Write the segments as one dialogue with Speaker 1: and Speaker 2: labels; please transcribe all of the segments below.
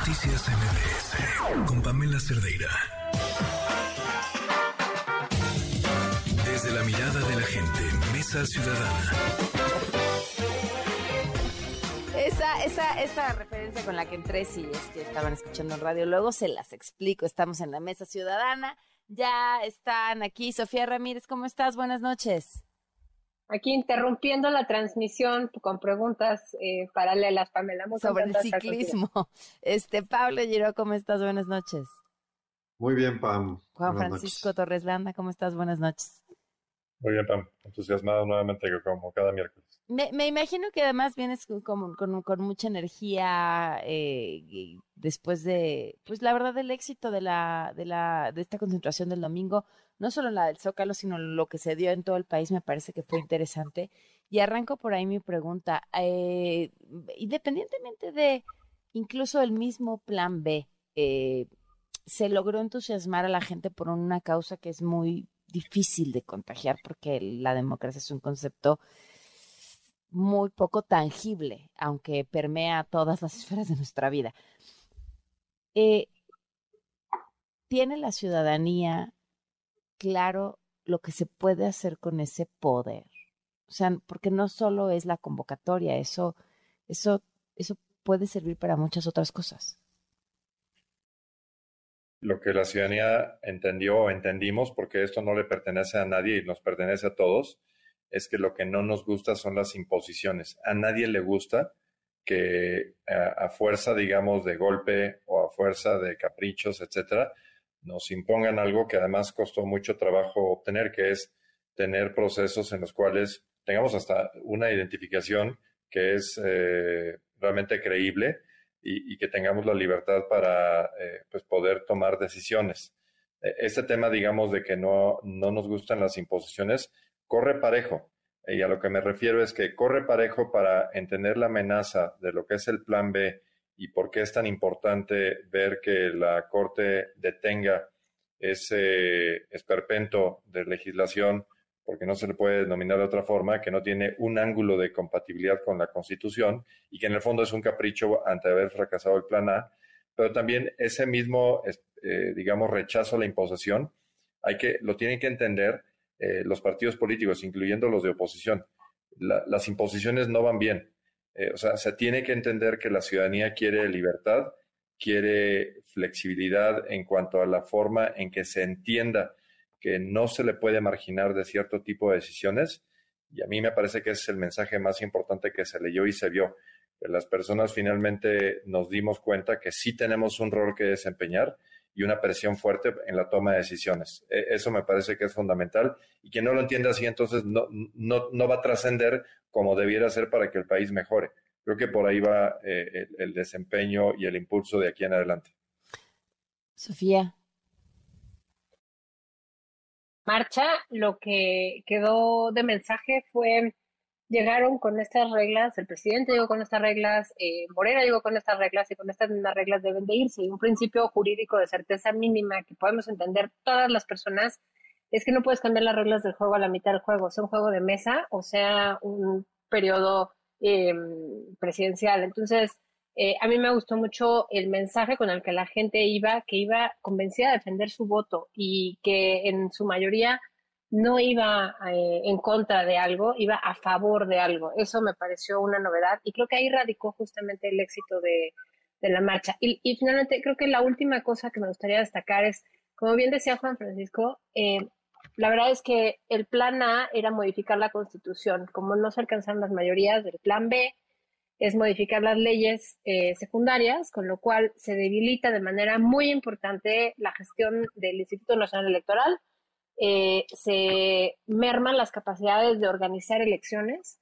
Speaker 1: Noticias MBS con Pamela Cerdeira. Desde la mirada de la gente, Mesa Ciudadana.
Speaker 2: Esa, esa, esa referencia con la que entré, sí, es que estaban escuchando en radio. Luego se las explico. Estamos en la Mesa Ciudadana. Ya están aquí. Sofía Ramírez, ¿cómo estás? Buenas noches.
Speaker 3: Aquí interrumpiendo la transmisión con preguntas eh, paralelas, Pamela.
Speaker 2: Sobre el ciclismo. Este, Pablo Giro, ¿cómo estás? Buenas noches.
Speaker 4: Muy bien, Pam.
Speaker 2: Juan Francisco Torres Landa, ¿cómo estás? Buenas noches.
Speaker 5: Muy bien, Pam. Entusiasmado nuevamente como cada miércoles.
Speaker 2: Me, imagino que además vienes con, con, mucha energía eh, después de, pues la verdad, del éxito de la, de la, de esta concentración del domingo, no solo la del Zócalo, sino lo que se dio en todo el país, me parece que fue interesante. Y arranco por ahí mi pregunta. Eh, independientemente de incluso el mismo plan B, eh, se logró entusiasmar a la gente por una causa que es muy difícil de contagiar porque la democracia es un concepto muy poco tangible, aunque permea todas las esferas de nuestra vida. Eh, ¿Tiene la ciudadanía claro lo que se puede hacer con ese poder? O sea, porque no solo es la convocatoria, eso, eso, eso puede servir para muchas otras cosas.
Speaker 5: Lo que la ciudadanía entendió o entendimos, porque esto no le pertenece a nadie y nos pertenece a todos, es que lo que no nos gusta son las imposiciones. A nadie le gusta que a, fuerza, digamos, de golpe o a fuerza de caprichos, etcétera, nos impongan algo que además costó mucho trabajo obtener, que es tener procesos en los cuales tengamos hasta una identificación que es eh, realmente creíble y, que tengamos la libertad para eh, pues poder tomar decisiones. E, este tema, digamos, de que no, no nos gustan las imposiciones, corre parejo. Y a lo que me refiero es que corre parejo para entender la amenaza de lo que es el plan B y por qué es tan importante ver que la Corte detenga ese esperpento de legislación, porque no se le puede denominar de otra forma, que no tiene un ángulo de compatibilidad con la Constitución y que en el fondo es un capricho ante haber fracasado el plan A, pero también ese mismo, eh, digamos, rechazo a la imposición, hay que, lo tienen que entender eh, los partidos políticos, incluyendo los de oposición. las imposiciones no van bien. Eh, o sea, se tiene que entender que la ciudadanía quiere libertad, quiere flexibilidad en cuanto a la forma en que se entienda que no se le puede marginar de cierto tipo de decisiones. Y a mí me parece que es el mensaje más importante que se leyó y se vio. Las personas finalmente nos dimos cuenta que sí tenemos un rol que desempeñar y una presión fuerte en la toma de decisiones. E, eso me parece que es fundamental y quien no lo entienda así entonces no, no, va a trascender como debiera ser para que el país mejore. Creo que por ahí va eh, el, desempeño y el impulso de aquí en adelante.
Speaker 2: Sofía.
Speaker 3: Marcha, lo que quedó de mensaje fue llegaron con estas reglas, el presidente llegó con estas reglas, eh, Morena llegó con estas reglas y con estas mismas reglas deben de irse. Y un principio jurídico de certeza mínima que podemos entender todas las personas es que no puedes cambiar las reglas del juego a la mitad del juego, sea un juego de mesa o sea un periodo em, presidencial. Entonces, eh, a mí me gustó mucho el mensaje con el que la gente iba, que iba convencida de defender su voto y que en su mayoría no iba eh, en contra de algo, iba a favor de algo. Eso me pareció una novedad y creo que ahí radicó justamente el éxito de, la marcha. Y, finalmente creo que la última cosa que me gustaría destacar es, como bien decía Juan Francisco, eh, la verdad es que el plan A era modificar la constitución. Como no se alcanzaron las mayorías del plan B, es modificar las leyes eh, secundarias, con lo cual se debilita de manera muy importante la gestión del Instituto Nacional Electoral eh, se merman las capacidades de organizar elecciones.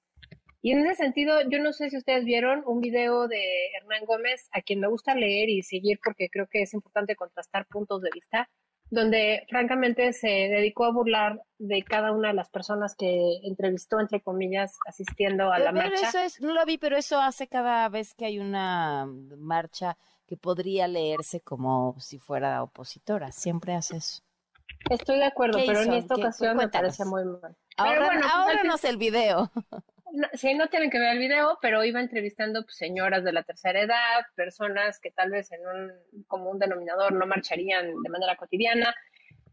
Speaker 3: Y en ese sentido, yo no sé si ustedes vieron un video de Hernán Gómez, a quien me gusta leer y seguir porque creo que es importante contrastar puntos de vista, donde francamente se dedicó a burlar de cada una de las personas que entrevistó, entre comillas, asistiendo a la marcha.
Speaker 2: Eso es, no lo vi, pero eso hace cada vez que hay una marcha que podría leerse como si fuera opositora. Siempre hace eso.
Speaker 3: Estoy de acuerdo, pero en esta ocasión me parece muy mal.
Speaker 2: Ahora, bueno, pues, el video.
Speaker 3: no, sí, no tienen que ver el video, pero iba entrevistando pues, señoras de la tercera edad, personas que tal vez en un como denominador no marcharían de manera cotidiana,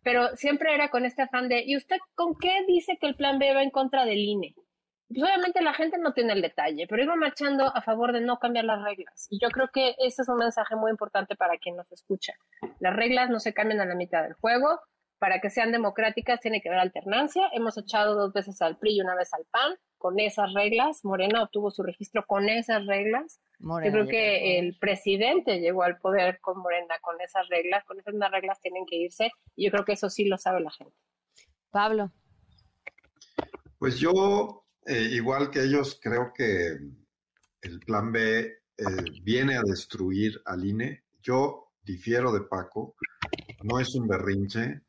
Speaker 3: pero siempre era con este afán de, ¿y usted con qué dice que el plan B va en contra del INE? Pues obviamente la gente no tiene el detalle, pero iba marchando a favor de no cambiar las reglas. Y yo creo que ese es un mensaje muy importante para quien nos escucha. Las reglas no se cambian a la mitad del juego, para que sean democráticas tiene que haber alternancia. Hemos echado dos veces al PRI y una vez al PAN con esas reglas. Morena obtuvo su registro con esas reglas. Yo creo que el presidente llegó al poder con Morena con esas reglas. Con esas reglas tienen que irse. Y yo creo que eso sí lo sabe la gente.
Speaker 2: Pablo.
Speaker 4: Pues yo, eh, igual que ellos, creo que el plan B eh, viene a destruir al INE. Yo difiero de Paco. No es un berrinche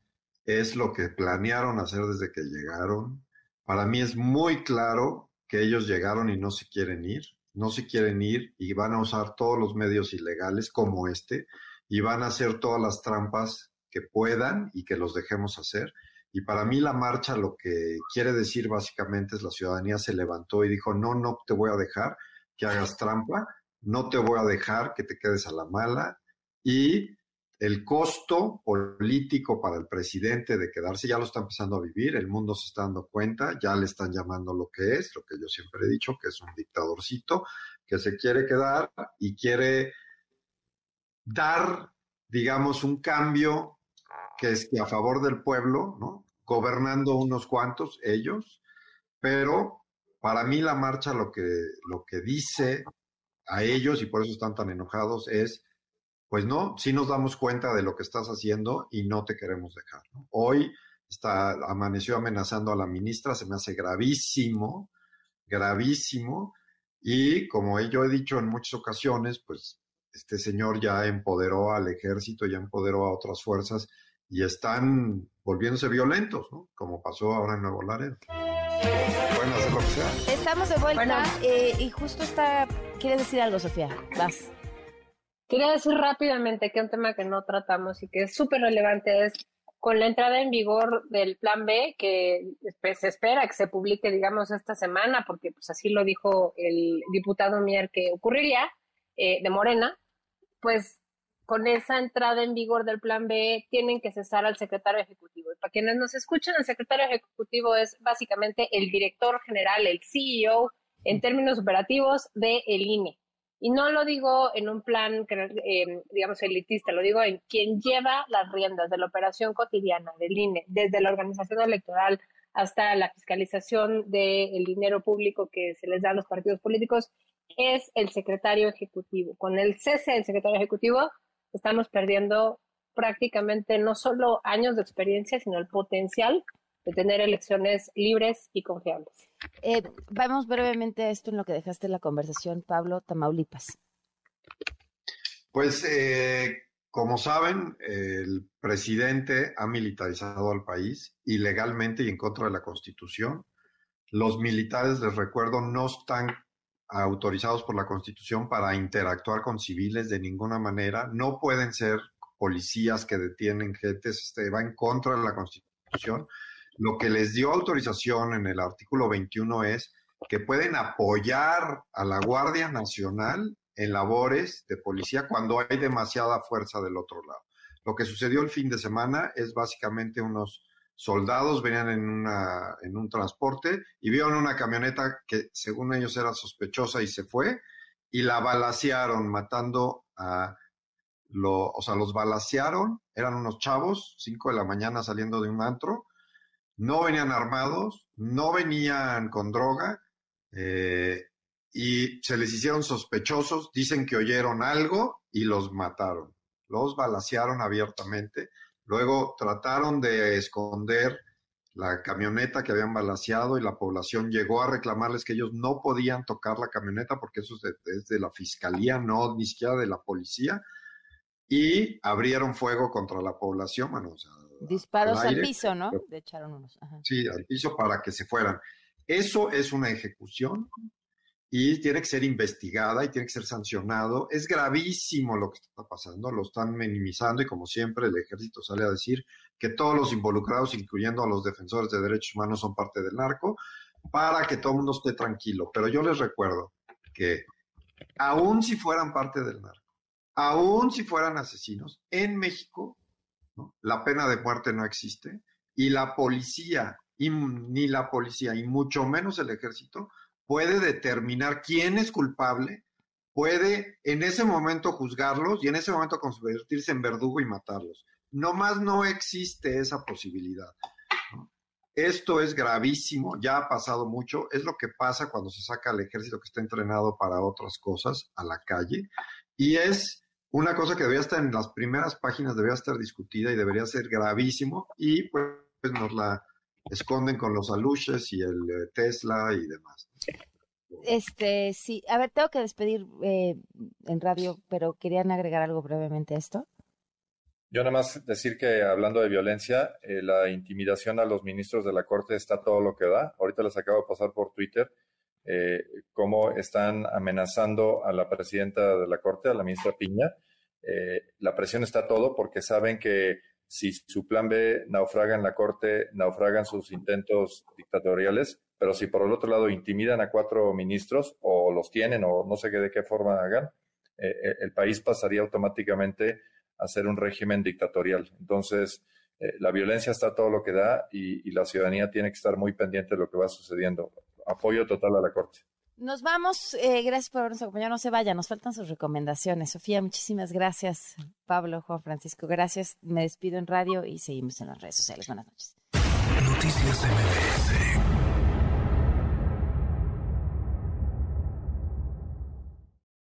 Speaker 4: es lo que planearon hacer desde que llegaron. Para mí es muy claro que ellos llegaron y no se quieren ir, no se quieren ir y van a usar todos los medios ilegales como este y van a hacer todas las trampas que puedan y que los dejemos hacer. Y para mí la marcha lo que quiere decir básicamente es la ciudadanía se levantó y dijo, no, no te voy a dejar que hagas trampa, no te voy a dejar que te quedes a la mala y el costo político para el presidente de quedarse ya lo está empezando a vivir, el mundo se está dando cuenta, ya le están llamando lo que es, lo que yo siempre he dicho, que es un dictadorcito, que se quiere quedar y quiere dar, digamos, un cambio que es a favor del pueblo, ¿no? Gobernando unos cuantos, ellos, pero para mí la marcha lo que, lo que dice a ellos, y por eso están tan enojados, es pues no, sí nos damos cuenta de lo que estás haciendo y no te queremos dejar. Hoy está, amaneció amenazando a la ministra, se me hace gravísimo, gravísimo, y como yo he dicho en muchas ocasiones, pues este señor ya empoderó al ejército, ya empoderó a otras fuerzas y están volviéndose violentos, ¿no? Como pasó ahora en Nuevo Laredo. Pueden hacer lo que sea.
Speaker 2: Estamos de vuelta eh, y justo está... ¿Quieres decir algo, Sofía? Vas.
Speaker 3: Quería decir rápidamente que un tema que no tratamos y que es súper relevante es con la entrada en vigor del Plan B, que se espera que se publique, digamos, esta semana, porque pues así lo dijo el diputado Mier que ocurriría, eh, de Morena, pues con esa entrada en vigor del Plan B tienen que cesar al secretario ejecutivo. Y para quienes nos escuchan, el secretario ejecutivo es básicamente el director general, el CEO, en términos operativos, del el INE. Y no lo digo en un plan, eh, digamos, elitista, lo digo en quien lleva las riendas de la operación cotidiana del INE, desde la organización electoral hasta la fiscalización del dinero público que se les da a los partidos políticos, es el secretario ejecutivo. Con el cese del secretario ejecutivo, estamos perdiendo prácticamente no solo años de experiencia, sino el potencial de tener elecciones libres y confiables.
Speaker 2: Eh, vamos brevemente a esto en lo que dejaste la conversación, Pablo Tamaulipas.
Speaker 4: Pues, eh, como saben, el presidente ha militarizado al país ilegalmente y en contra de la Constitución. Los militares, les recuerdo, no están autorizados por la Constitución para interactuar con civiles de ninguna manera. No pueden ser policías que detienen gente, este, va en contra de la Constitución. Lo que les dio autorización en el artículo 21 es que pueden apoyar a la Guardia Nacional en labores de policía cuando hay demasiada fuerza del otro lado. Lo que sucedió el fin de semana es básicamente unos soldados venían en, una, en un transporte y vieron una camioneta que según ellos era sospechosa y se fue y la balacearon matando a lo, o sea, los balacearon, eran unos chavos, 5 de la mañana saliendo de un antro, no venían armados, no venían con droga eh, y se les hicieron sospechosos, dicen que oyeron algo y los mataron. Los balacearon abiertamente, luego trataron de esconder la camioneta que habían balaseado y la población llegó a reclamarles que ellos no podían tocar la camioneta porque eso es de, la fiscalía, no ni siquiera de la policía, y abrieron fuego contra la población, bueno,
Speaker 2: Disparos al, piso, ¿no? Le echaron unos.
Speaker 4: Sí, al piso para que se fueran. Eso es una ejecución y tiene que ser investigada y tiene que ser sancionado. Es gravísimo lo que está pasando, lo están minimizando y como siempre el ejército sale a decir que todos los involucrados, incluyendo a los defensores de derechos humanos, son parte del narco. para que todo el mundo esté tranquilo. Pero yo les recuerdo que aún si fueran parte del narco, aún si fueran asesinos, en México la pena de muerte no existe y la policía, ni la policía, y mucho menos el ejército, puede determinar quién es culpable, puede en ese momento juzgarlos y en ese momento convertirse en verdugo y matarlos. No más no existe esa posibilidad. Esto es gravísimo, ya ha pasado mucho, es lo que pasa cuando se saca al ejército que está entrenado para otras cosas a la calle y es una cosa que debería estar en las primeras páginas, debería estar discutida y debería ser gravísimo y pues nos la esconden con los aluches y el eh, Tesla y demás.
Speaker 2: Este, sí, a ver, tengo que despedir eh, en radio, pero querían agregar algo brevemente a esto.
Speaker 5: Yo nada más decir que hablando de violencia, eh, la intimidación a los ministros de la Corte está todo lo que da. Ahorita les acabo de pasar por Twitter eh, cómo están amenazando a la presidenta de la Corte, a la ministra Piña. Eh, la presión está todo porque saben que si su plan B naufraga en la Corte, naufragan sus intentos dictatoriales, pero si por el otro lado intimidan a cuatro ministros o los tienen o no sé qué, de qué forma hagan, el país pasaría automáticamente hacer un régimen dictatorial. Entonces, eh, la violencia está todo lo que da y, la ciudadanía tiene que estar muy pendiente de lo que va sucediendo. Apoyo total a la Corte.
Speaker 2: Nos vamos. Eh, gracias por habernos acompañado. No se vaya, nos faltan sus recomendaciones. Sofía, muchísimas gracias. Pablo, Juan Francisco, gracias. Me despido en radio y seguimos en las redes sociales. Buenas noches. Noticias MBS